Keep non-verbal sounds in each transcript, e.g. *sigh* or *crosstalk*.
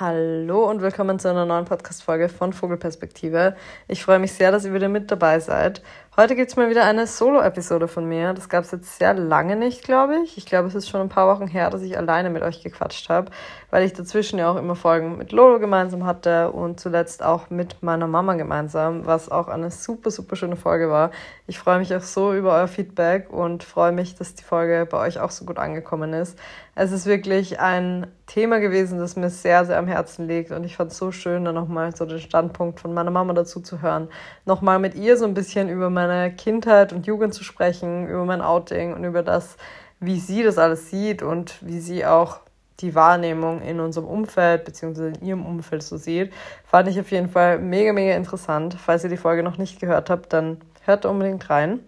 Hallo und willkommen zu einer neuen Podcast-Folge von Vogelperspektive. Ich freue mich sehr, dass ihr wieder mit dabei seid. Heute gibt es mal wieder eine Solo-Episode von mir. Das gab es jetzt sehr lange nicht, glaube ich. Ich glaube, es ist schon ein paar Wochen her, dass ich alleine mit euch gequatscht habe, weil ich dazwischen ja auch immer Folgen mit Lolo gemeinsam hatte und zuletzt auch mit meiner Mama gemeinsam, was auch eine super, super schöne Folge war. Ich freue mich auch so über euer Feedback und freue mich, dass die Folge bei euch auch so gut angekommen ist. Es ist wirklich ein Thema gewesen, das mir sehr, sehr am Herzen liegt und ich fand es so schön, dann nochmal so den Standpunkt von meiner Mama dazu zu hören. Nochmal mit ihr so ein bisschen über meine meine Kindheit und Jugend zu sprechen, über mein Outing und über das, wie sie das alles sieht und wie sie auch die Wahrnehmung in unserem Umfeld bzw. in ihrem Umfeld so sieht, fand ich auf jeden Fall mega, mega interessant. Falls ihr die Folge noch nicht gehört habt, dann hört unbedingt rein.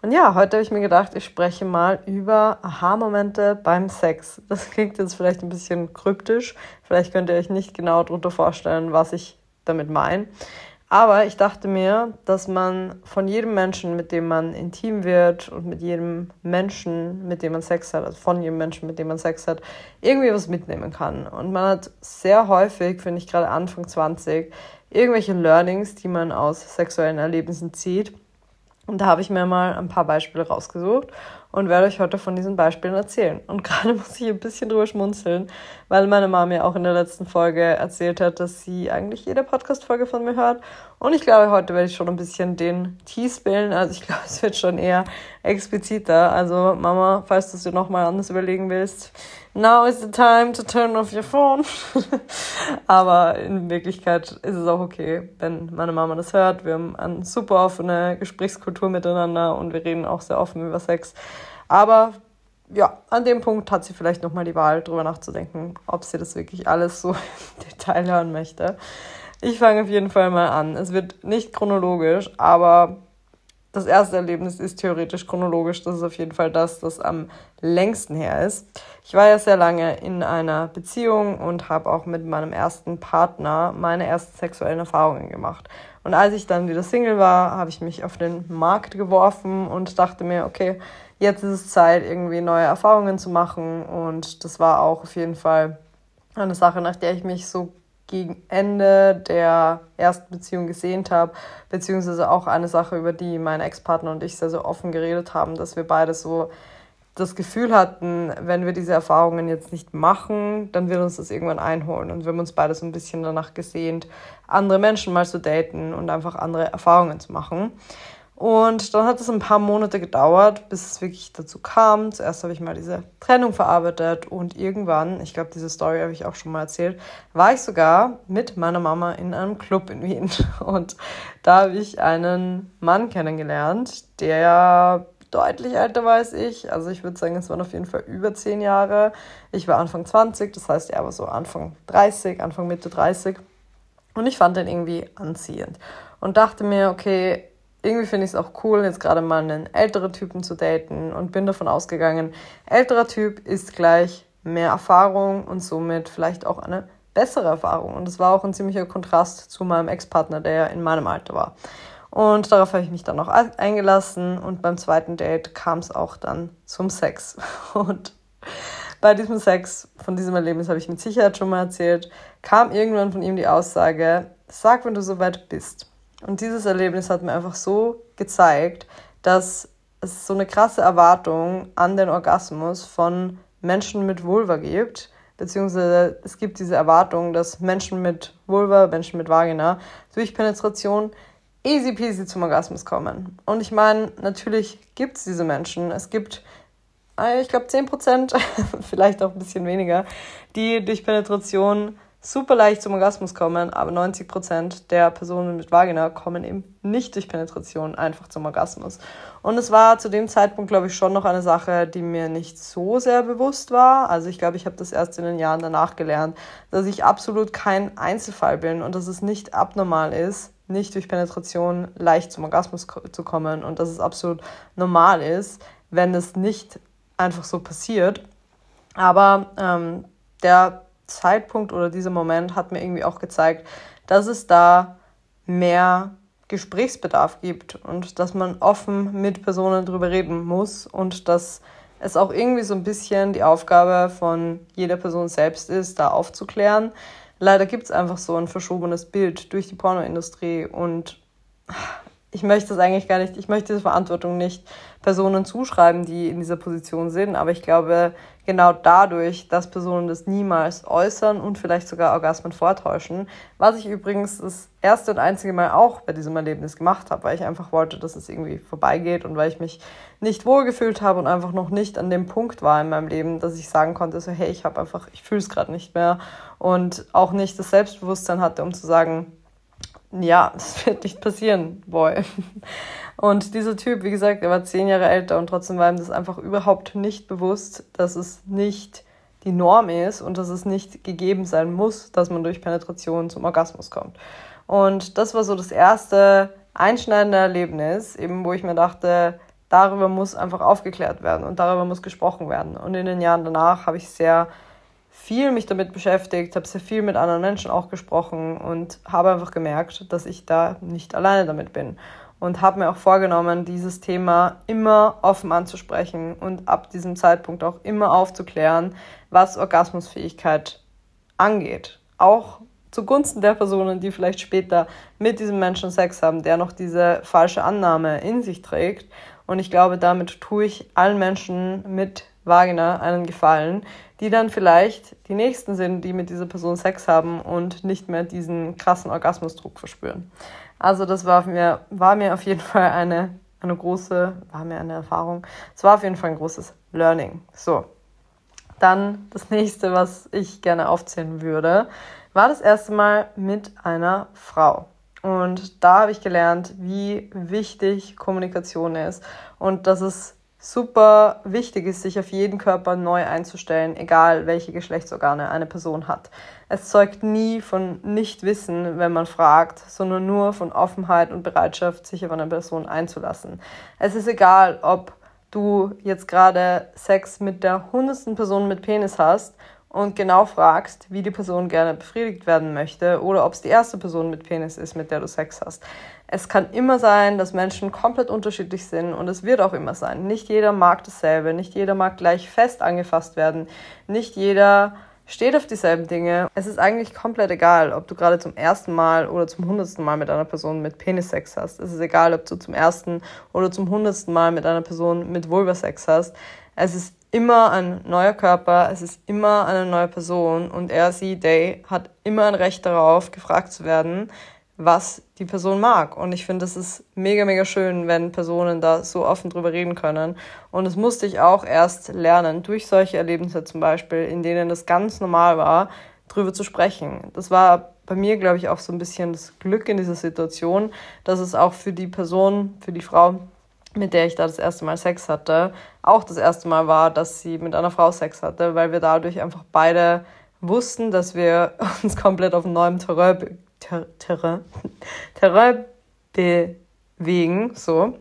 Und ja, heute habe ich mir gedacht, ich spreche mal über Aha-Momente beim Sex. Das klingt jetzt vielleicht ein bisschen kryptisch. Vielleicht könnt ihr euch nicht genau darunter vorstellen, was ich damit meine. Aber ich dachte mir, dass man von jedem Menschen, mit dem man intim wird und mit jedem Menschen, mit dem man Sex hat, also von jedem Menschen, mit dem man Sex hat, irgendwie was mitnehmen kann. Und man hat sehr häufig, finde ich gerade Anfang 20, irgendwelche Learnings, die man aus sexuellen Erlebnissen zieht. Und da habe ich mir mal ein paar Beispiele rausgesucht und werde euch heute von diesen Beispielen erzählen. Und *laughs* gerade muss ich ein bisschen drüber schmunzeln, weil meine Mama mir auch in der letzten Folge erzählt hat, dass sie eigentlich jede Podcast-Folge von mir hört. Und ich glaube, heute werde ich schon ein bisschen den Tee spillen. Also ich *laughs* glaube, es wird schon eher expliziter. Also Mama, falls du es dir nochmal anders überlegen willst, now is the time to turn off your phone. *laughs* Aber in Wirklichkeit ist es auch okay, wenn meine Mama das hört. Wir haben eine super offene Gesprächskultur miteinander und wir reden auch sehr offen über Sex. Aber ja, an dem Punkt hat sie vielleicht nochmal die Wahl, darüber nachzudenken, ob sie das wirklich alles so *laughs* im Detail hören möchte. Ich fange auf jeden Fall mal an. Es wird nicht chronologisch, aber das erste Erlebnis ist theoretisch chronologisch. Das ist auf jeden Fall das, das am längsten her ist. Ich war ja sehr lange in einer Beziehung und habe auch mit meinem ersten Partner meine ersten sexuellen Erfahrungen gemacht. Und als ich dann wieder Single war, habe ich mich auf den Markt geworfen und dachte mir, okay, jetzt ist es Zeit, irgendwie neue Erfahrungen zu machen. Und das war auch auf jeden Fall eine Sache, nach der ich mich so gegen Ende der ersten Beziehung gesehnt habe, beziehungsweise auch eine Sache, über die mein Ex-Partner und ich sehr, sehr offen geredet haben, dass wir beide so das Gefühl hatten, wenn wir diese Erfahrungen jetzt nicht machen, dann wird uns das irgendwann einholen. Und wir haben uns beide so ein bisschen danach gesehnt, andere Menschen mal zu daten und einfach andere Erfahrungen zu machen. Und dann hat es ein paar Monate gedauert, bis es wirklich dazu kam. Zuerst habe ich mal diese Trennung verarbeitet und irgendwann, ich glaube, diese Story habe ich auch schon mal erzählt, war ich sogar mit meiner Mama in einem Club in Wien. *laughs* Und da habe ich einen Mann kennengelernt, der deutlich älter war als ich. Also ich würde sagen, es waren auf jeden Fall über zehn Jahre. Ich war Anfang 20, das heißt, er war so Anfang 30, Anfang Mitte 30. Und ich fand den irgendwie anziehend und dachte mir, okay, irgendwie finde ich es auch cool, jetzt gerade mal einen älteren Typen zu daten und bin davon ausgegangen, älterer Typ ist gleich mehr Erfahrung und somit vielleicht auch eine bessere Erfahrung. Und das war auch ein ziemlicher Kontrast zu meinem Ex-Partner, der in meinem Alter war. Und darauf habe ich mich dann auch eingelassen und beim zweiten Date kam es auch dann zum Sex. *laughs* Und bei diesem Sex, von diesem Erlebnis habe ich mit Sicherheit schon mal erzählt, kam irgendwann von ihm die Aussage, sag, wenn du soweit bist. Und dieses Erlebnis hat mir einfach so gezeigt, dass es so eine krasse Erwartung an den Orgasmus von Menschen mit Vulva gibt, beziehungsweise es gibt diese Erwartung, dass Menschen mit Vulva, Menschen mit Vagina durch Penetration easy peasy zum Orgasmus kommen. Und ich meine, natürlich gibt es diese Menschen. Es gibt, äh, ich glaube, 10%, *laughs* vielleicht auch ein bisschen weniger, die durch Penetration super leicht zum Orgasmus kommen, aber 90% der Personen mit Vagina kommen eben nicht durch Penetration einfach zum Orgasmus. Und es war zu dem Zeitpunkt, glaube ich, schon noch eine Sache, die mir nicht so sehr bewusst war. Also ich glaube, ich habe das erst in den Jahren danach gelernt, dass ich absolut kein Einzelfall bin und dass es nicht abnormal ist, nicht durch Penetration leicht zum Orgasmus zu kommen und dass es absolut normal ist, wenn es nicht einfach so passiert. Aber ähm, der Zeitpunkt oder dieser Moment hat mir irgendwie auch gezeigt, dass es da mehr Gesprächsbedarf gibt und dass man offen mit Personen darüber reden muss und dass es auch irgendwie so ein bisschen die Aufgabe von jeder Person selbst ist, da aufzuklären. leider gibt es einfach so ein verschobenes Bild durch die Pornoindustrie und ich möchte das eigentlich gar nicht, ich möchte diese Verantwortung nicht Personen zuschreiben, die in dieser Position sind, aber ich glaube, genau dadurch, dass Personen das niemals äußern und vielleicht sogar Orgasmen vortäuschen, was ich übrigens das erste und einzige Mal auch bei diesem Erlebnis gemacht habe, weil ich einfach wollte, dass es irgendwie vorbeigeht und weil ich mich nicht wohlgefühlt habe und einfach noch nicht an dem Punkt war in meinem Leben, dass ich sagen konnte, so hey, ich habe einfach, ich fühle es gerade nicht mehr und auch nicht das Selbstbewusstsein hatte, um zu sagen, ja, es *laughs* wird nicht passieren, boy. Und dieser Typ, wie gesagt, er war zehn Jahre älter und trotzdem war ihm das einfach überhaupt nicht bewusst, dass es nicht die Norm ist und dass es nicht gegeben sein muss, dass man durch Penetration zum Orgasmus kommt. Und das war so das erste einschneidende Erlebnis, eben wo ich mir dachte, darüber muss einfach aufgeklärt werden und darüber muss gesprochen werden. Und in den Jahren danach habe ich sehr viel mich damit beschäftigt, habe sehr viel mit anderen Menschen auch gesprochen und habe einfach gemerkt, dass ich da nicht alleine damit bin. Und habe mir auch vorgenommen, dieses Thema immer offen anzusprechen und ab diesem Zeitpunkt auch immer aufzuklären, was Orgasmusfähigkeit angeht. Auch zugunsten der Personen, die vielleicht später mit diesem Menschen Sex haben, der noch diese falsche Annahme in sich trägt. Und ich glaube, damit tue ich allen Menschen mit Vagina einen Gefallen, die dann vielleicht die nächsten sind, die mit dieser Person Sex haben und nicht mehr diesen krassen Orgasmusdruck verspüren. Also das war mir, war mir auf jeden Fall eine, eine große, war mir eine Erfahrung. Es war auf jeden Fall ein großes Learning. So, dann das nächste, was ich gerne aufzählen würde, war das erste Mal mit einer Frau. Und da habe ich gelernt, wie wichtig Kommunikation ist und dass es super wichtig ist, sich auf jeden Körper neu einzustellen, egal welche Geschlechtsorgane eine Person hat. Es zeugt nie von Nichtwissen, wenn man fragt, sondern nur von Offenheit und Bereitschaft, sich auf eine Person einzulassen. Es ist egal, ob du jetzt gerade Sex mit der hundertsten Person mit Penis hast und genau fragst, wie die Person gerne befriedigt werden möchte oder ob es die erste Person mit Penis ist, mit der du Sex hast. Es kann immer sein, dass Menschen komplett unterschiedlich sind und es wird auch immer sein. Nicht jeder mag dasselbe, nicht jeder mag gleich fest angefasst werden, nicht jeder steht auf dieselben Dinge. Es ist eigentlich komplett egal, ob du gerade zum ersten Mal oder zum hundertsten Mal mit einer Person mit Penissex hast. Es ist egal, ob du zum ersten oder zum hundertsten Mal mit einer Person mit Vulvasex hast. Es ist immer ein neuer Körper, es ist immer eine neue Person und er, sie, they hat immer ein Recht darauf, gefragt zu werden, was die Person mag. Und ich finde, es ist mega, mega schön, wenn Personen da so offen drüber reden können. Und das musste ich auch erst lernen, durch solche Erlebnisse zum Beispiel, in denen es ganz normal war, drüber zu sprechen. Das war bei mir, glaube ich, auch so ein bisschen das Glück in dieser Situation, dass es auch für die Person, für die Frau mit der ich da das erste Mal Sex hatte, auch das erste Mal war, dass sie mit einer Frau Sex hatte, weil wir dadurch einfach beide wussten, dass wir *laughs* uns komplett auf neuem Terrain, Ter Terrain, Terrain bewegen, so.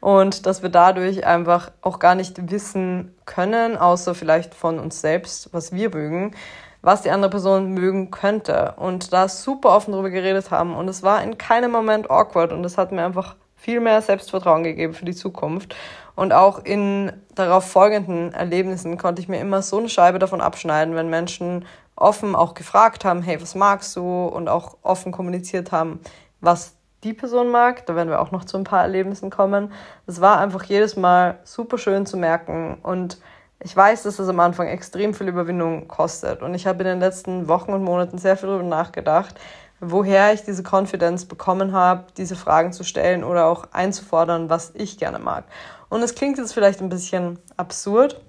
Und dass wir dadurch einfach auch gar nicht wissen können, außer vielleicht von uns selbst, was wir mögen, was die andere Person mögen könnte. Und da super offen drüber geredet haben. Und es war in keinem Moment awkward und es hat mir einfach viel mehr Selbstvertrauen gegeben für die Zukunft. Und auch in darauf folgenden Erlebnissen konnte ich mir immer so eine Scheibe davon abschneiden, wenn Menschen offen auch gefragt haben, hey, was magst du? Und auch offen kommuniziert haben, was die Person mag. Da werden wir auch noch zu ein paar Erlebnissen kommen. Es war einfach jedes Mal super schön zu merken und ich weiß, dass es am Anfang extrem viel Überwindung kostet. Und ich habe in den letzten Wochen und Monaten sehr viel darüber nachgedacht, woher ich diese Confidence bekommen habe, diese Fragen zu stellen oder auch einzufordern, was ich gerne mag. Und es klingt jetzt vielleicht ein bisschen absurd,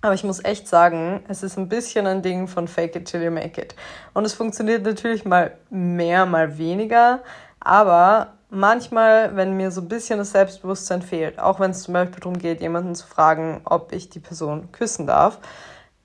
aber ich muss echt sagen, es ist ein bisschen ein Ding von Fake it till you make it. Und es funktioniert natürlich mal mehr, mal weniger, aber manchmal, wenn mir so ein bisschen das Selbstbewusstsein fehlt, auch wenn es zum Beispiel darum geht, jemanden zu fragen, ob ich die Person küssen darf,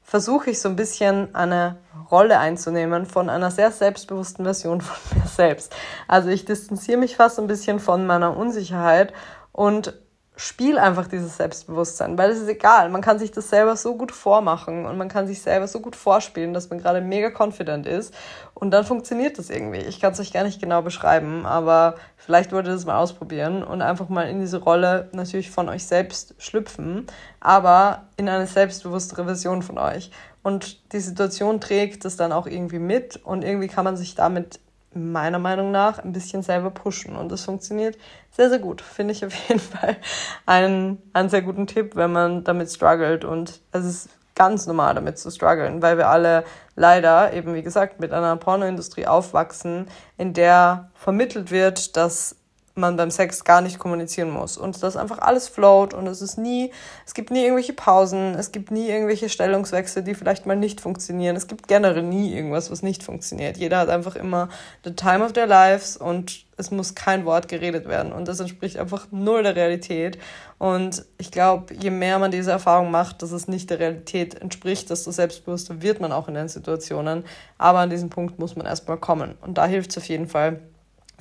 versuche ich so ein bisschen eine Rolle einzunehmen von einer sehr selbstbewussten Version von *laughs* mir selbst. Also ich distanziere mich fast ein bisschen von meiner Unsicherheit und spiel einfach dieses Selbstbewusstsein, weil es ist egal. Man kann sich das selber so gut vormachen und man kann sich selber so gut vorspielen, dass man gerade mega confident ist und dann funktioniert das irgendwie. Ich kann es euch gar nicht genau beschreiben, aber vielleicht wollt ihr das mal ausprobieren und einfach mal in diese Rolle natürlich von euch selbst schlüpfen, aber in eine selbstbewusstere Version von euch. Und die Situation trägt das dann auch irgendwie mit und irgendwie kann man sich damit meiner Meinung nach ein bisschen selber pushen. Und das funktioniert sehr, sehr gut. Finde ich auf jeden *laughs* Fall einen, einen sehr guten Tipp, wenn man damit struggelt. Und es ist ganz normal, damit zu strugglen, weil wir alle leider eben, wie gesagt, mit einer Pornoindustrie aufwachsen, in der vermittelt wird, dass man beim Sex gar nicht kommunizieren muss. Und dass einfach alles float und es ist nie, es gibt nie irgendwelche Pausen, es gibt nie irgendwelche Stellungswechsel, die vielleicht mal nicht funktionieren. Es gibt generell nie irgendwas, was nicht funktioniert. Jeder hat einfach immer the time of their lives und es muss kein Wort geredet werden. Und das entspricht einfach null der Realität. Und ich glaube, je mehr man diese Erfahrung macht, dass es nicht der Realität entspricht, desto selbstbewusster wird man auch in den Situationen, aber an diesen Punkt muss man erstmal kommen. Und da hilft es auf jeden Fall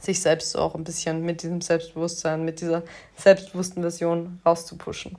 sich selbst so auch ein bisschen mit diesem Selbstbewusstsein, mit dieser selbstbewussten Version rauszupushen.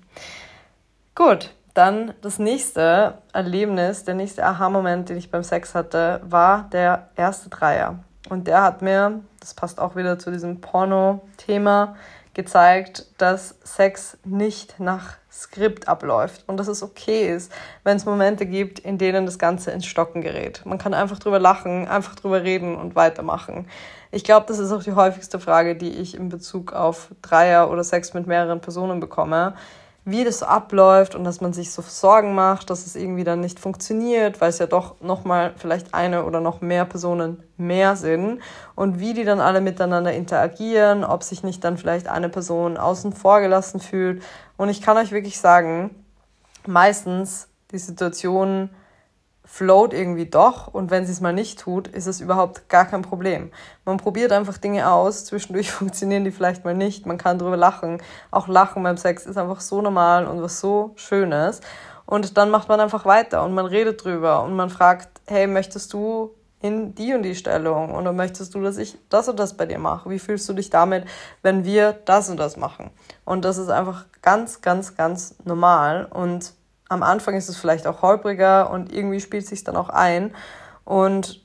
Gut, dann das nächste Erlebnis, der nächste Aha-Moment, den ich beim Sex hatte, war der erste Dreier. Und der hat mir, das passt auch wieder zu diesem Porno-Thema, gezeigt, dass Sex nicht nach Skript abläuft und dass es okay ist, wenn es Momente gibt, in denen das Ganze ins Stocken gerät. Man kann einfach drüber lachen, einfach drüber reden und weitermachen. Ich glaube, das ist auch die häufigste Frage, die ich in Bezug auf Dreier oder Sex mit mehreren Personen bekomme wie das so abläuft und dass man sich so Sorgen macht, dass es irgendwie dann nicht funktioniert, weil es ja doch nochmal vielleicht eine oder noch mehr Personen mehr sind und wie die dann alle miteinander interagieren, ob sich nicht dann vielleicht eine Person außen vor gelassen fühlt. Und ich kann euch wirklich sagen, meistens die Situation float irgendwie doch und wenn sie es mal nicht tut, ist es überhaupt gar kein Problem. Man probiert einfach Dinge aus, zwischendurch *laughs* funktionieren die vielleicht mal nicht, man kann drüber lachen. Auch Lachen beim Sex ist einfach so normal und was so Schönes. Und dann macht man einfach weiter und man redet drüber und man fragt, hey, möchtest du in die und die Stellung oder möchtest du, dass ich das und das bei dir mache? Wie fühlst du dich damit, wenn wir das und das machen? Und das ist einfach ganz, ganz, ganz normal und am Anfang ist es vielleicht auch holpriger und irgendwie spielt sich dann auch ein. Und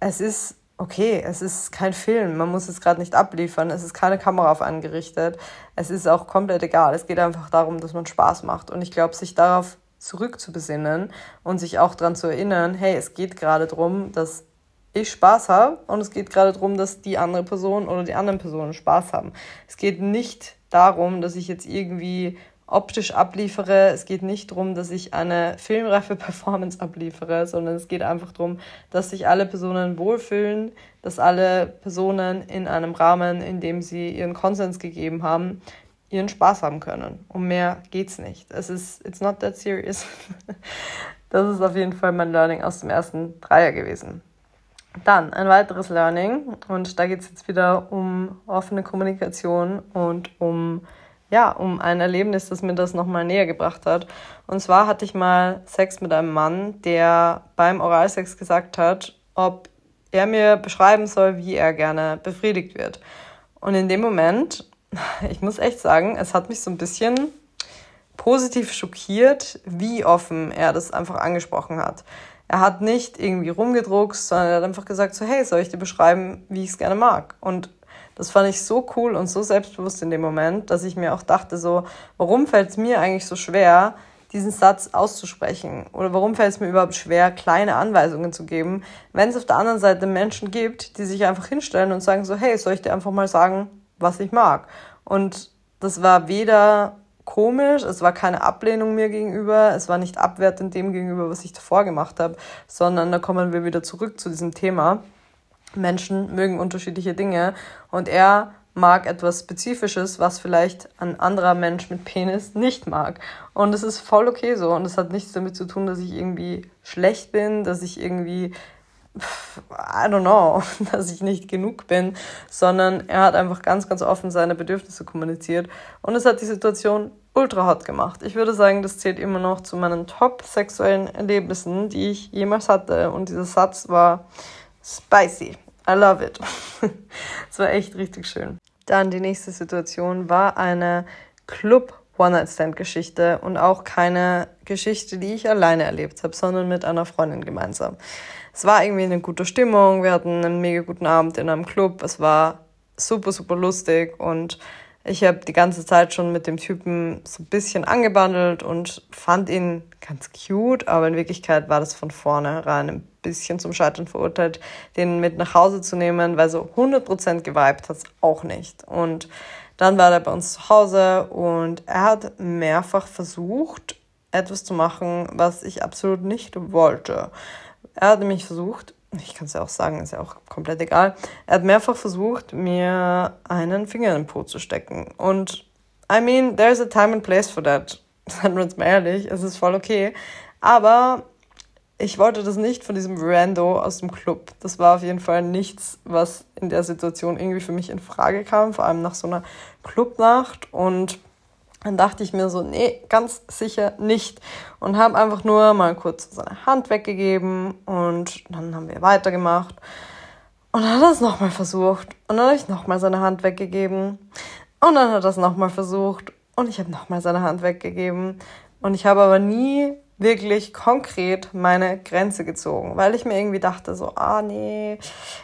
es ist okay, es ist kein Film, man muss es gerade nicht abliefern, es ist keine Kamera auf angerichtet, es ist auch komplett egal. Es geht einfach darum, dass man Spaß macht. Und ich glaube, sich darauf zurückzubesinnen und sich auch daran zu erinnern, hey, es geht gerade darum, dass ich Spaß habe und es geht gerade darum, dass die andere Person oder die anderen Personen Spaß haben. Es geht nicht darum, dass ich jetzt irgendwie optisch abliefere. Es geht nicht darum, dass ich eine filmreife *laughs* Performance abliefere, sondern es geht einfach darum, dass sich alle Personen wohlfühlen, dass alle Personen in einem Rahmen, in dem sie ihren Konsens gegeben haben, ihren Spaß haben können. Um mehr geht's nicht. Es ist, it's not that serious. *laughs* das ist auf jeden Fall mein Learning aus dem ersten Dreier gewesen. Dann ein weiteres Learning und da geht es jetzt wieder um offene Kommunikation und um ja, um ein Erlebnis, das mir das nochmal näher gebracht hat. Und zwar hatte ich mal Sex mit einem Mann, der beim Oralsex gesagt hat, ob er mir beschreiben soll, wie er gerne befriedigt wird. Und in dem Moment, *laughs* ich muss echt sagen, es hat mich so ein bisschen positiv schockiert, wie offen er das einfach angesprochen hat. Er hat nicht irgendwie rumgedruckst, sondern er hat einfach gesagt so, hey, soll ich dir beschreiben, wie ich es gerne mag? Und das fand ich so cool und so selbstbewusst in dem Moment, dass ich mir auch dachte, so, warum fällt es mir eigentlich so schwer, diesen Satz auszusprechen? Oder warum fällt es mir überhaupt schwer, kleine Anweisungen zu geben, wenn es auf der anderen Seite Menschen gibt, die sich einfach hinstellen und sagen so, hey, soll ich dir einfach mal sagen, was ich mag? Und das war weder komisch, es war keine Ablehnung mir gegenüber, es war nicht abwertend dem gegenüber, was ich davor gemacht habe, sondern da kommen wir wieder zurück zu diesem Thema Menschen mögen unterschiedliche Dinge und er mag etwas Spezifisches, was vielleicht ein anderer Mensch mit Penis nicht mag. Und es ist voll okay so. Und es hat nichts damit zu tun, dass ich irgendwie schlecht bin, dass ich irgendwie, I don't know, *laughs* dass ich nicht genug bin, sondern er hat einfach ganz, ganz offen seine Bedürfnisse kommuniziert. Und es hat die Situation ultra hot gemacht. Ich würde sagen, das zählt immer noch zu meinen top sexuellen Erlebnissen, die ich jemals hatte. Und dieser Satz war, Spicy. I love it. *laughs* Es war echt richtig schön. Dann die nächste Situation war eine Club One-Night-Stand-Geschichte und auch keine Geschichte, die ich alleine erlebt habe, sondern mit einer Freundin gemeinsam. Es war irgendwie eine gute Stimmung, wir hatten einen mega guten Abend in einem Club, es war super, super lustig und ich habe die ganze Zeit schon mit dem Typen so ein bisschen angebandelt und fand ihn ganz cute, aber in Wirklichkeit war das von vornherein ein bisschen zum Scheitern verurteilt, den mit nach Hause zu nehmen, weil so 100% geweibt hat es auch nicht. Und dann war er bei uns zu Hause und er hat mehrfach versucht, etwas zu machen, was ich absolut nicht wollte. Er hat nämlich versucht, ich kann es ja auch sagen, ist ja auch komplett egal, er hat mehrfach versucht, mir einen Finger in den Po zu stecken. Und I mean, there's a time and place for that. *laughs* Seien wir uns mal ehrlich, es ist voll okay. Aber ich wollte das nicht von diesem Rando aus dem Club. Das war auf jeden Fall nichts, was in der Situation irgendwie für mich in Frage kam, vor allem nach so einer Clubnacht. Und dann dachte ich mir so, nee, ganz sicher nicht. Und habe einfach nur mal kurz seine Hand weggegeben und dann haben wir weitergemacht. Und dann hat er es nochmal versucht. Und dann habe ich nochmal seine Hand weggegeben. Und dann hat er es nochmal versucht. Und ich habe nochmal seine Hand weggegeben. Und ich habe aber nie wirklich konkret meine Grenze gezogen, weil ich mir irgendwie dachte, so, ah nee,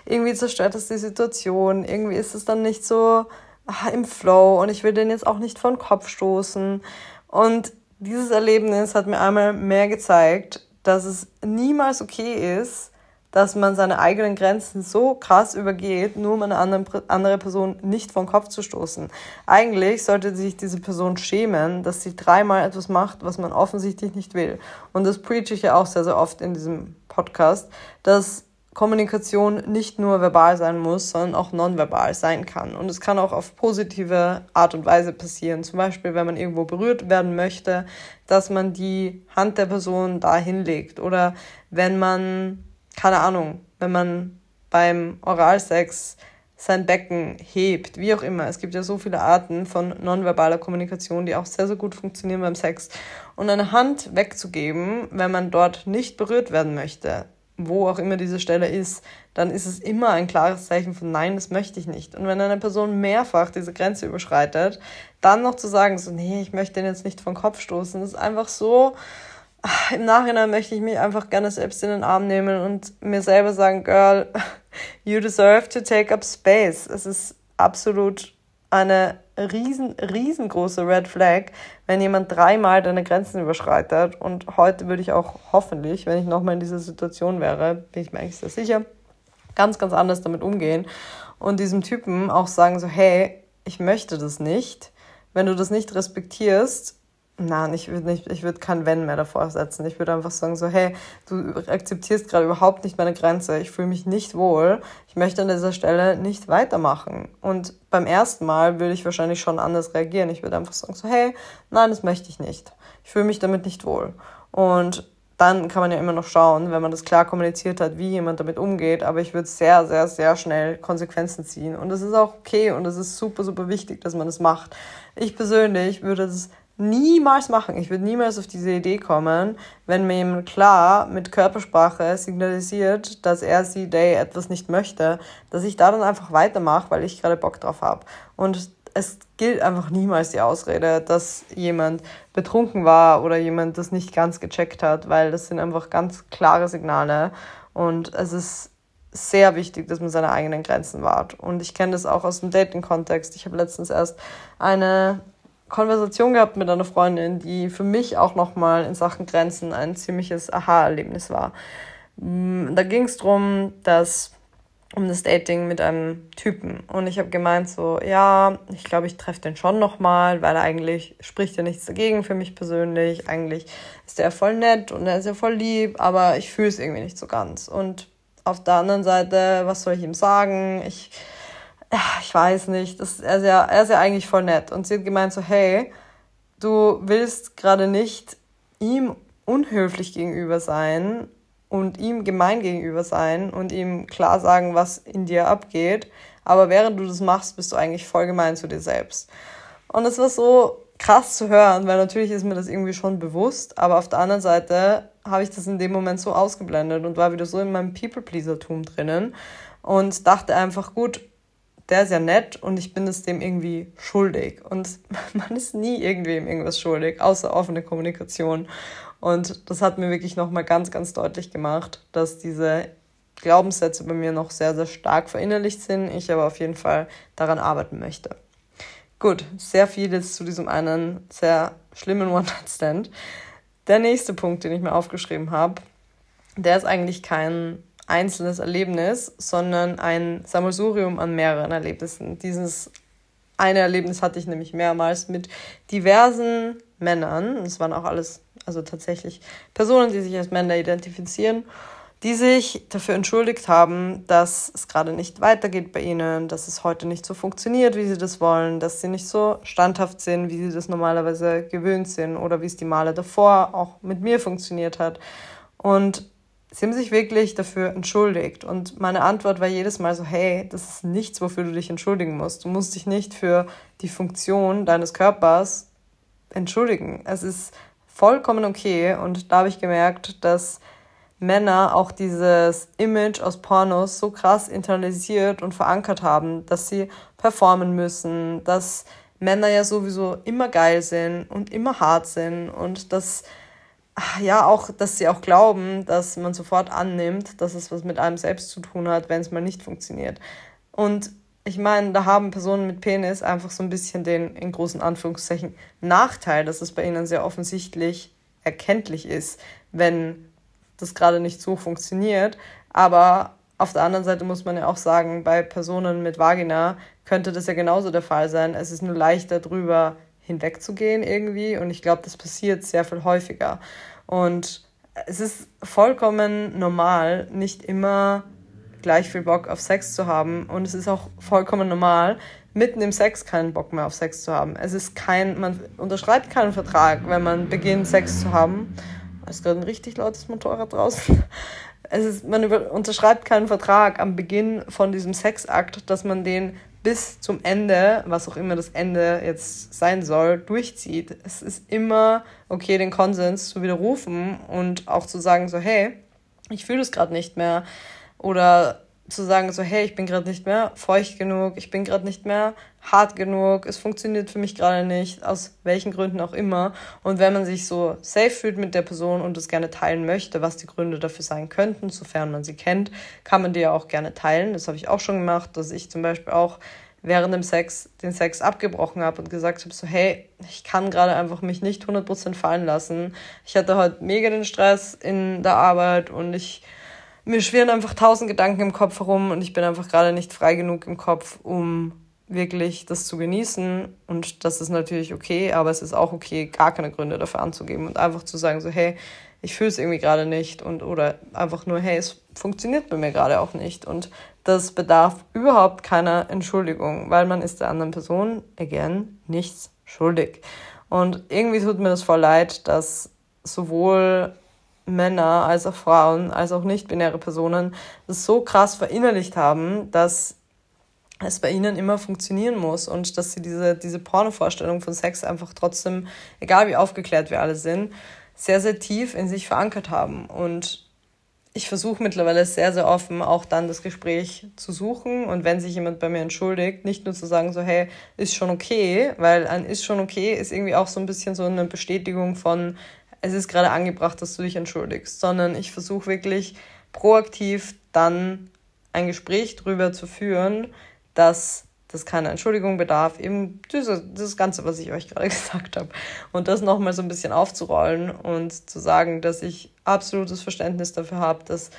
irgendwie zerstört das die Situation, irgendwie ist es dann nicht so ach, im Flow und ich will den jetzt auch nicht vor den Kopf stoßen. Und dieses Erlebnis hat mir einmal mehr gezeigt, dass es niemals okay ist, dass man seine eigenen Grenzen so krass übergeht, nur um eine andere Person nicht vom Kopf zu stoßen. Eigentlich sollte sich diese Person schämen, dass sie dreimal etwas macht, was man offensichtlich nicht will. Und das preach ich ja auch sehr, sehr oft in diesem Podcast, dass Kommunikation nicht nur verbal sein muss, sondern auch nonverbal sein kann. Und es kann auch auf positive Art und Weise passieren. Zum Beispiel, wenn man irgendwo berührt werden möchte, dass man die Hand der Person da hinlegt. Oder wenn man keine Ahnung, wenn man beim Oralsex sein Becken hebt, wie auch immer. Es gibt ja so viele Arten von nonverbaler Kommunikation, die auch sehr, sehr gut funktionieren beim Sex. Und eine Hand wegzugeben, wenn man dort nicht berührt werden möchte, wo auch immer diese Stelle ist, dann ist es immer ein klares Zeichen von Nein, das möchte ich nicht. Und wenn eine Person mehrfach diese Grenze überschreitet, dann noch zu sagen, so, nee, ich möchte den jetzt nicht vom Kopf stoßen, ist einfach so, im Nachhinein möchte ich mich einfach gerne selbst in den Arm nehmen und mir selber sagen, Girl, *laughs* you deserve to take up space. Es ist absolut eine riesen, riesengroße Red Flag, wenn jemand dreimal deine Grenzen überschreitet. Und heute würde ich auch hoffentlich, wenn ich nochmal in dieser Situation wäre, bin ich mir eigentlich sehr sicher, ganz, ganz anders damit umgehen und diesem Typen auch sagen so, hey, ich möchte das nicht. Wenn du das nicht respektierst, Nein, ich würde nicht, ich würde kein Wenn mehr davor setzen. Ich würde einfach sagen so, hey, du akzeptierst gerade überhaupt nicht meine Grenze. Ich fühle mich nicht wohl. Ich möchte an dieser Stelle nicht weitermachen. Und beim ersten Mal würde ich wahrscheinlich schon anders reagieren. Ich würde einfach sagen so, hey, nein, das möchte ich nicht. Ich fühle mich damit nicht wohl. Und dann kann man ja immer noch schauen, wenn man das klar kommuniziert hat, wie jemand damit umgeht. Aber ich würde sehr, sehr, sehr schnell Konsequenzen ziehen. Und das ist auch okay und es ist super, super wichtig, dass man das macht. Ich persönlich würde das niemals machen. Ich würde niemals auf diese Idee kommen, wenn mir jemand klar mit Körpersprache signalisiert, dass er sie day etwas nicht möchte, dass ich da dann einfach weitermache, weil ich gerade Bock drauf habe. Und es gilt einfach niemals die Ausrede, dass jemand betrunken war oder jemand das nicht ganz gecheckt hat, weil das sind einfach ganz klare Signale und es ist sehr wichtig, dass man seine eigenen Grenzen wahrt. Und ich kenne das auch aus dem Dating-Kontext. Ich habe letztens erst eine Konversation gehabt mit einer Freundin, die für mich auch nochmal in Sachen Grenzen ein ziemliches Aha-Erlebnis war. Mm, da ging es darum, dass um das Dating mit einem Typen. Und ich habe gemeint so, ja, ich glaube, ich treffe den schon nochmal, weil eigentlich spricht ja nichts dagegen für mich persönlich. Eigentlich ist er voll nett und er ist ja voll lieb, aber ich fühle es irgendwie nicht so ganz. Und auf der anderen Seite, was soll ich ihm sagen? Ich ich weiß nicht, das, er, ist ja, er ist ja eigentlich voll nett. Und sie hat gemeint so, hey, du willst gerade nicht ihm unhöflich gegenüber sein und ihm gemein gegenüber sein und ihm klar sagen, was in dir abgeht. Aber während du das machst, bist du eigentlich voll gemein zu dir selbst. Und es war so krass zu hören, weil natürlich ist mir das irgendwie schon bewusst, aber auf der anderen Seite habe ich das in dem Moment so ausgeblendet und war wieder so in meinem People-Pleaser-Tum drinnen und dachte einfach, gut, der ist ja nett und ich bin es dem irgendwie schuldig. Und *laughs* man ist nie irgendwem irgendwas schuldig, außer offene Kommunikation. Und das hat mir wirklich nochmal ganz, ganz deutlich gemacht, dass diese Glaubenssätze bei mir noch sehr, sehr stark verinnerlicht sind, ich aber auf jeden Fall daran arbeiten möchte. Gut, sehr viel jetzt zu diesem einen sehr schlimmen *laughs* One-Night-Stand. Der nächste Punkt, den ich mir aufgeschrieben habe, der ist eigentlich kein einzelnes Erlebnis, sondern ein Sammelsurium an mehreren Erlebnissen. Dieses eine Erlebnis hatte ich nämlich mehrmals mit diversen Männern. Es waren auch alles, also tatsächlich Personen, die sich als Männer identifizieren, die sich dafür entschuldigt haben, dass es gerade nicht weitergeht bei ihnen, dass es heute nicht so funktioniert, wie sie das wollen, dass sie nicht so standhaft sind, wie sie das normalerweise gewöhnt sind oder wie es die Male davor auch mit mir funktioniert hat. Und sie haben sich wirklich dafür entschuldigt. Und meine Antwort war jedes Mal so, hey, das ist nichts, wofür du dich entschuldigen musst. Du musst dich nicht für die Funktion deines Körpers entschuldigen. Es ist vollkommen okay. Und da habe ich gemerkt, dass Männer auch dieses Image aus Pornos so krass internalisiert und verankert haben, dass sie performen müssen, dass Männer ja sowieso immer geil sind und immer hart sind und dass ja auch, dass sie auch glauben, dass man sofort annimmt, dass es was mit einem selbst zu tun hat, wenn es mal nicht funktioniert. Und ich meine, da haben Personen mit Penis einfach so ein bisschen den, in großen Anführungszeichen, Nachteil, dass es bei ihnen sehr offensichtlich erkenntlich ist, wenn das gerade nicht so funktioniert. Aber auf der anderen Seite muss man ja auch sagen, bei Personen mit Vagina könnte das ja genauso der Fall sein. Es ist nur leichter drüber hinwegzugehen irgendwie und ich glaube, das passiert sehr viel häufiger. Und es ist vollkommen normal, nicht immer gleich viel Bock auf Sex zu haben und es ist auch vollkommen normal, mitten im Sex keinen Bock mehr auf Sex zu haben. Es ist kein, man unterschreibt keinen Vertrag, wenn man beginnt Sex zu haben ist gerade ein richtig lautes Motorrad draußen. Es ist, man über, unterschreibt keinen Vertrag am Beginn von diesem Sexakt, dass man den bis zum Ende, was auch immer das Ende jetzt sein soll, durchzieht. Es ist immer okay, den Konsens zu widerrufen und auch zu sagen, so, hey, ich fühle es gerade nicht mehr. Oder zu sagen, so, hey, ich bin gerade nicht mehr feucht genug, ich bin gerade nicht mehr hart genug, es funktioniert für mich gerade nicht, aus welchen Gründen auch immer. Und wenn man sich so safe fühlt mit der Person und es gerne teilen möchte, was die Gründe dafür sein könnten, sofern man sie kennt, kann man die ja auch gerne teilen. Das habe ich auch schon gemacht, dass ich zum Beispiel auch während dem Sex den Sex abgebrochen habe und gesagt habe, so hey, ich kann gerade einfach mich nicht 100% fallen lassen. Ich hatte heute mega den Stress in der Arbeit und ich mir schwirren einfach tausend Gedanken im Kopf herum und ich bin einfach gerade nicht frei genug im Kopf, um wirklich das zu genießen. Und das ist natürlich okay, aber es ist auch okay, gar keine Gründe dafür anzugeben und einfach zu sagen, so, hey, ich fühle es irgendwie gerade nicht und oder einfach nur, hey, es funktioniert bei mir gerade auch nicht. Und das bedarf überhaupt keiner Entschuldigung, weil man ist der anderen Person, again, nichts schuldig. Und irgendwie tut mir das voll leid, dass sowohl Männer als auch Frauen, als auch nicht-binäre Personen das so krass verinnerlicht haben, dass es bei ihnen immer funktionieren muss und dass sie diese, diese Pornovorstellung von Sex einfach trotzdem, egal wie aufgeklärt wir alle sind, sehr, sehr tief in sich verankert haben. Und ich versuche mittlerweile sehr, sehr offen auch dann das Gespräch zu suchen und wenn sich jemand bei mir entschuldigt, nicht nur zu sagen so, hey, ist schon okay, weil ein ist schon okay ist irgendwie auch so ein bisschen so eine Bestätigung von, es ist gerade angebracht, dass du dich entschuldigst, sondern ich versuche wirklich proaktiv dann ein Gespräch darüber zu führen, dass das keine Entschuldigung bedarf, eben das Ganze, was ich euch gerade *laughs* gesagt habe. Und das nochmal so ein bisschen aufzurollen und zu sagen, dass ich absolutes Verständnis dafür habe, dass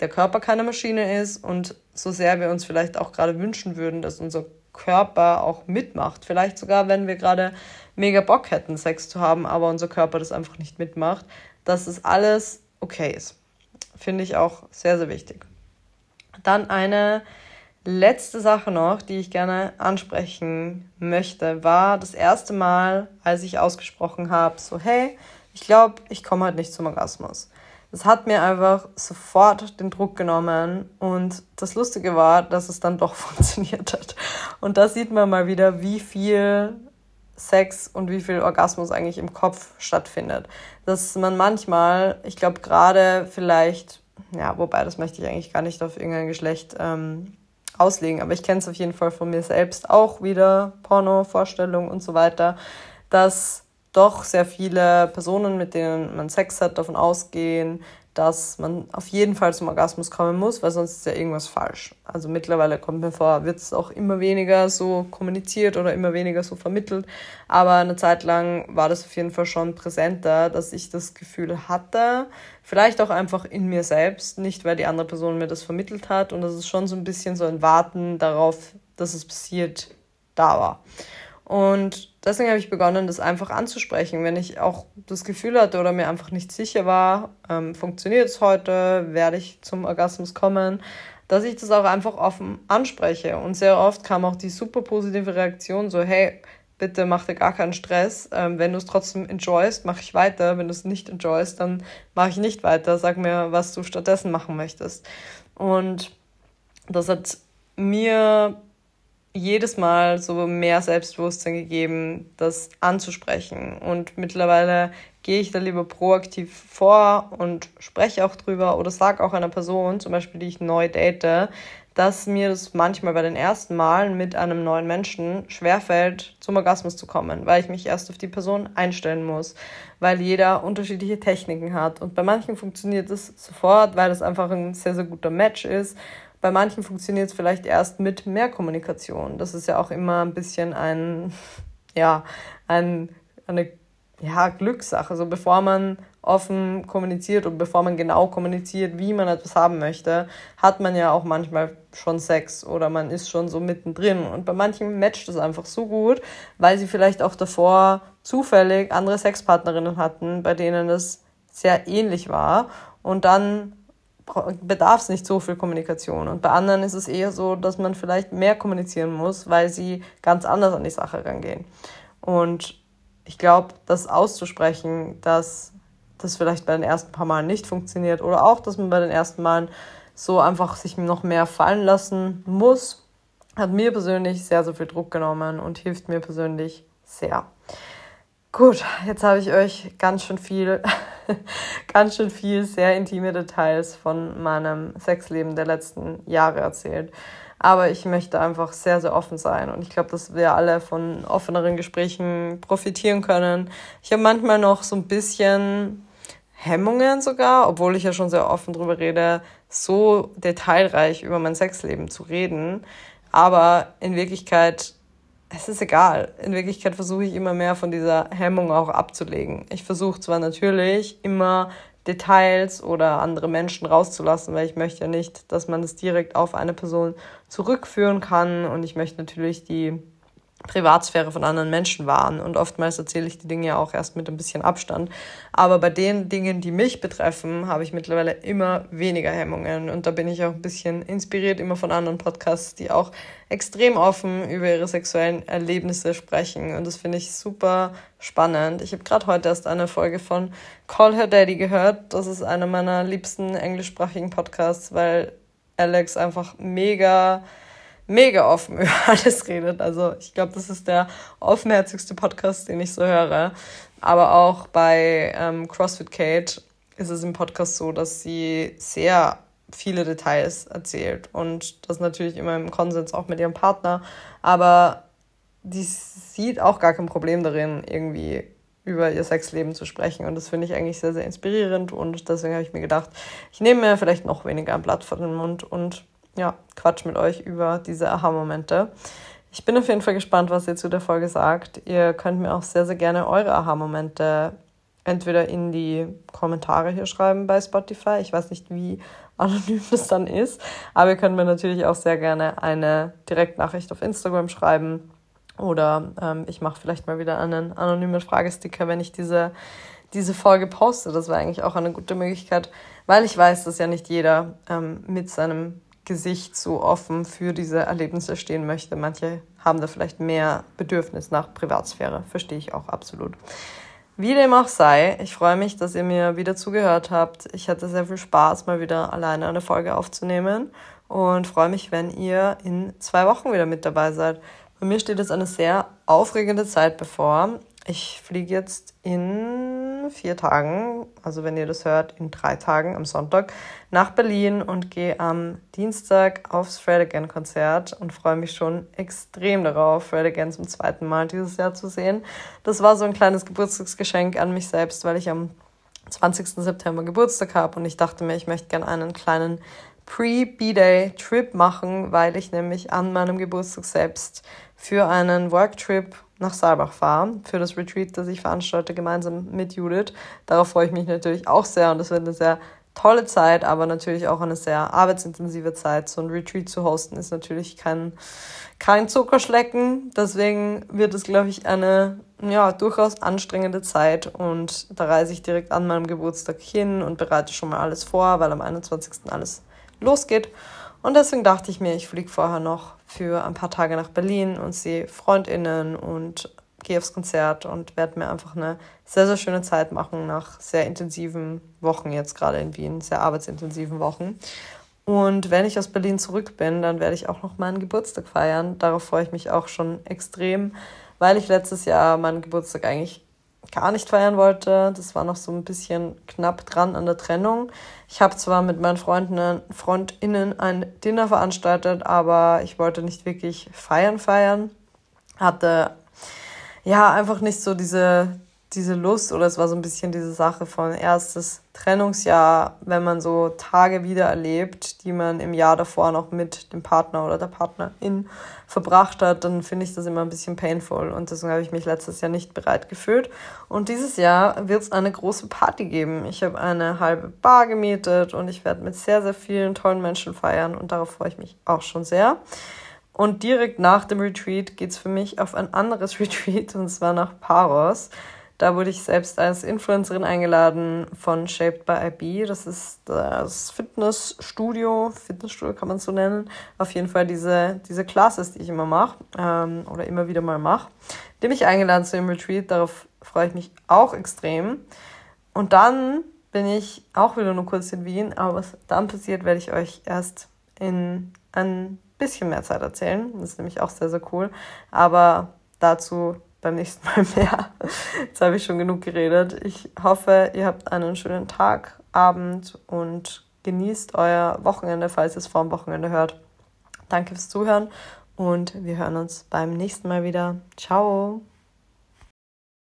der Körper keine Maschine ist und so sehr wir uns vielleicht auch gerade wünschen würden, dass unser Körper auch mitmacht. Vielleicht sogar, wenn wir gerade mega Bock hätten, Sex zu haben, aber unser Körper das einfach nicht mitmacht, dass es alles okay ist. Finde ich auch sehr, sehr wichtig. Dann eine letzte Sache noch, die ich gerne ansprechen möchte, war das erste Mal, als ich ausgesprochen habe, so hey, ich glaube, ich komme halt nicht zum Orgasmus. Das hat mir einfach sofort den Druck genommen und das Lustige war, dass es dann doch *laughs* funktioniert hat. Und da sieht man mal wieder, wie viel Sex und wie viel Orgasmus eigentlich im Kopf stattfindet. Dass man manchmal, ich glaube gerade vielleicht, ja, wobei das möchte ich eigentlich gar nicht auf irgendein Geschlecht ähm, auslegen, aber ich kenne es auf jeden Fall von mir selbst auch wieder, Porno-Vorstellungen und so weiter, dass doch sehr viele Personen, mit denen man Sex hat, davon ausgehen, dass man auf jeden Fall zum Orgasmus kommen muss, weil sonst ist ja irgendwas falsch. Also mittlerweile kommt mir vor, wird es auch immer weniger so kommuniziert oder immer weniger so vermittelt. Aber eine Zeit lang war das auf jeden Fall schon präsenter, dass ich das Gefühl hatte, vielleicht auch einfach in mir selbst, nicht weil die andere Person mir das vermittelt hat. Und das ist schon so ein bisschen so ein Warten darauf, dass es passiert, da war. Und deswegen habe ich begonnen, das einfach anzusprechen. Wenn ich auch das Gefühl hatte oder mir einfach nicht sicher war, ähm, funktioniert es heute, werde ich zum Orgasmus kommen, dass ich das auch einfach offen anspreche. Und sehr oft kam auch die super positive Reaktion so, hey, bitte mach dir gar keinen Stress. Ähm, wenn du es trotzdem enjoyst, mache ich weiter. Wenn du es nicht enjoyst, dann mache ich nicht weiter. Sag mir, was du stattdessen machen möchtest. Und das hat mir jedes Mal so mehr Selbstbewusstsein gegeben, das anzusprechen. Und mittlerweile gehe ich da lieber proaktiv vor und spreche auch drüber oder sage auch einer Person, zum Beispiel, die ich neu date, dass mir das manchmal bei den ersten Malen mit einem neuen Menschen schwerfällt, zum Orgasmus zu kommen, weil ich mich erst auf die Person einstellen muss, weil jeder unterschiedliche Techniken hat. Und bei manchen funktioniert es sofort, weil das einfach ein sehr, sehr guter Match ist. Bei manchen funktioniert es vielleicht erst mit mehr Kommunikation. Das ist ja auch immer ein bisschen ein, *laughs* ja, ein, eine ja, Glückssache. Also bevor man offen kommuniziert und bevor man genau kommuniziert, wie man etwas haben möchte, hat man ja auch manchmal schon Sex oder man ist schon so mittendrin. Und bei manchen matcht es einfach so gut, weil sie vielleicht auch davor zufällig andere Sexpartnerinnen hatten, bei denen es sehr ähnlich war. Und dann bedarf es nicht so viel Kommunikation. Und bei anderen ist es eher so, dass man vielleicht mehr kommunizieren muss, weil sie ganz anders an die Sache rangehen. Und ich glaube, das auszusprechen, dass das vielleicht bei den ersten paar Malen nicht funktioniert oder auch, dass man bei den ersten Malen so einfach sich noch mehr fallen lassen muss, hat mir persönlich sehr, sehr viel Druck genommen und hilft mir persönlich sehr. Gut, jetzt habe ich euch ganz schön viel, *laughs* ganz schön viel sehr intime Details von meinem Sexleben der letzten Jahre erzählt. Aber ich möchte einfach sehr, sehr offen sein. Und ich glaube, dass wir alle von offeneren Gesprächen profitieren können. Ich habe manchmal noch so ein bisschen Hemmungen sogar, obwohl ich ja schon sehr offen drüber rede, so detailreich über mein Sexleben zu reden. Aber in Wirklichkeit es ist egal. In Wirklichkeit versuche ich immer mehr von dieser Hemmung auch abzulegen. Ich versuche zwar natürlich immer Details oder andere Menschen rauszulassen, weil ich möchte ja nicht, dass man es direkt auf eine Person zurückführen kann und ich möchte natürlich die Privatsphäre von anderen Menschen wahren. Und oftmals erzähle ich die Dinge ja auch erst mit ein bisschen Abstand. Aber bei den Dingen, die mich betreffen, habe ich mittlerweile immer weniger Hemmungen. Und da bin ich auch ein bisschen inspiriert immer von anderen Podcasts, die auch extrem offen über ihre sexuellen Erlebnisse sprechen. Und das finde ich super spannend. Ich habe gerade heute erst eine Folge von Call Her Daddy gehört. Das ist einer meiner liebsten englischsprachigen Podcasts, weil Alex einfach mega mega offen *laughs* über alles redet. Also ich glaube, das ist der offenherzigste Podcast, den ich so höre. Aber auch bei ähm, CrossFit Kate ist es im Podcast so, dass sie sehr viele Details erzählt und das natürlich immer im Konsens auch mit ihrem Partner. Aber die sieht auch gar kein Problem darin, irgendwie über ihr Sexleben zu sprechen. Und das finde ich eigentlich sehr, sehr inspirierend. Und deswegen habe ich mir gedacht, ich nehme mir vielleicht noch weniger ein Blatt vor den Mund und ja, Quatsch mit euch über diese Aha-Momente. Ich bin auf jeden Fall gespannt, was ihr zu der Folge sagt. Ihr könnt mir auch sehr, sehr gerne eure Aha-Momente entweder in die Kommentare hier schreiben bei Spotify. Ich weiß nicht, wie anonym das dann ist, aber ihr könnt mir natürlich auch sehr gerne eine Direktnachricht auf Instagram schreiben oder ähm, ich mache vielleicht mal wieder einen anonymen Fragesticker, wenn ich diese, diese Folge poste. Das wäre eigentlich auch eine gute Möglichkeit, weil ich weiß, dass ja nicht jeder ähm, mit seinem Gesicht so offen für diese Erlebnisse stehen möchte. Manche haben da vielleicht mehr Bedürfnis nach Privatsphäre, verstehe ich auch absolut. Wie dem auch sei, ich freue mich, dass ihr mir wieder zugehört habt. Ich hatte sehr viel Spaß, mal wieder alleine eine Folge aufzunehmen und freue mich, wenn ihr in zwei Wochen wieder mit dabei seid. Bei mir steht jetzt eine sehr aufregende Zeit bevor. Ich fliege jetzt in vier Tagen, also wenn ihr das hört, in drei Tagen am Sonntag nach Berlin und gehe am Dienstag aufs Fred Again Konzert und freue mich schon extrem darauf, Fred Again zum zweiten Mal dieses Jahr zu sehen. Das war so ein kleines Geburtstagsgeschenk an mich selbst, weil ich am 20. September Geburtstag habe und ich dachte mir, ich möchte gerne einen kleinen Pre-B-Day-Trip machen, weil ich nämlich an meinem Geburtstag selbst für einen Worktrip nach Saalbach fahre, für das Retreat, das ich veranstalte, gemeinsam mit Judith. Darauf freue ich mich natürlich auch sehr und das wird eine sehr tolle Zeit, aber natürlich auch eine sehr arbeitsintensive Zeit. So ein Retreat zu hosten ist natürlich kein, kein Zuckerschlecken. Deswegen wird es, glaube ich, eine ja, durchaus anstrengende Zeit. Und da reise ich direkt an meinem Geburtstag hin und bereite schon mal alles vor, weil am 21. alles losgeht. Und deswegen dachte ich mir, ich fliege vorher noch für ein paar Tage nach Berlin und sehe FreundInnen und gehe aufs Konzert und werde mir einfach eine sehr, sehr schöne Zeit machen nach sehr intensiven Wochen jetzt gerade in Wien, sehr arbeitsintensiven Wochen. Und wenn ich aus Berlin zurück bin, dann werde ich auch noch meinen Geburtstag feiern. Darauf freue ich mich auch schon extrem, weil ich letztes Jahr meinen Geburtstag eigentlich gar nicht feiern wollte. Das war noch so ein bisschen knapp dran an der Trennung. Ich habe zwar mit meinen Freunden, Freundinnen ein Dinner veranstaltet, aber ich wollte nicht wirklich feiern feiern. Hatte ja einfach nicht so diese, diese Lust oder es war so ein bisschen diese Sache von erstes Trennungsjahr, wenn man so Tage wieder erlebt, die man im Jahr davor noch mit dem Partner oder der Partnerin verbracht hat, dann finde ich das immer ein bisschen painful und deswegen habe ich mich letztes Jahr nicht bereit gefühlt. Und dieses Jahr wird es eine große Party geben. Ich habe eine halbe Bar gemietet und ich werde mit sehr, sehr vielen tollen Menschen feiern und darauf freue ich mich auch schon sehr. Und direkt nach dem Retreat geht es für mich auf ein anderes *laughs* Retreat und zwar nach Paros. Da wurde ich selbst als Influencerin eingeladen von Shaped by IB. Das ist das Fitnessstudio, Fitnessstudio kann man es so nennen. Auf jeden Fall diese, diese Classes, die ich immer mache ähm, oder immer wieder mal mache. Die mich eingeladen zu dem Retreat. Darauf freue ich mich auch extrem. Und dann bin ich auch wieder nur kurz in Wien. Aber was dann passiert, werde ich euch erst in ein bisschen mehr Zeit erzählen. Das ist nämlich auch sehr, sehr cool. Aber dazu beim nächsten Mal mehr. Jetzt habe ich schon genug geredet. Ich hoffe, ihr habt einen schönen Tag, Abend und genießt euer Wochenende, falls ihr es vor dem Wochenende hört. Danke fürs Zuhören und wir hören uns beim nächsten Mal wieder. Ciao!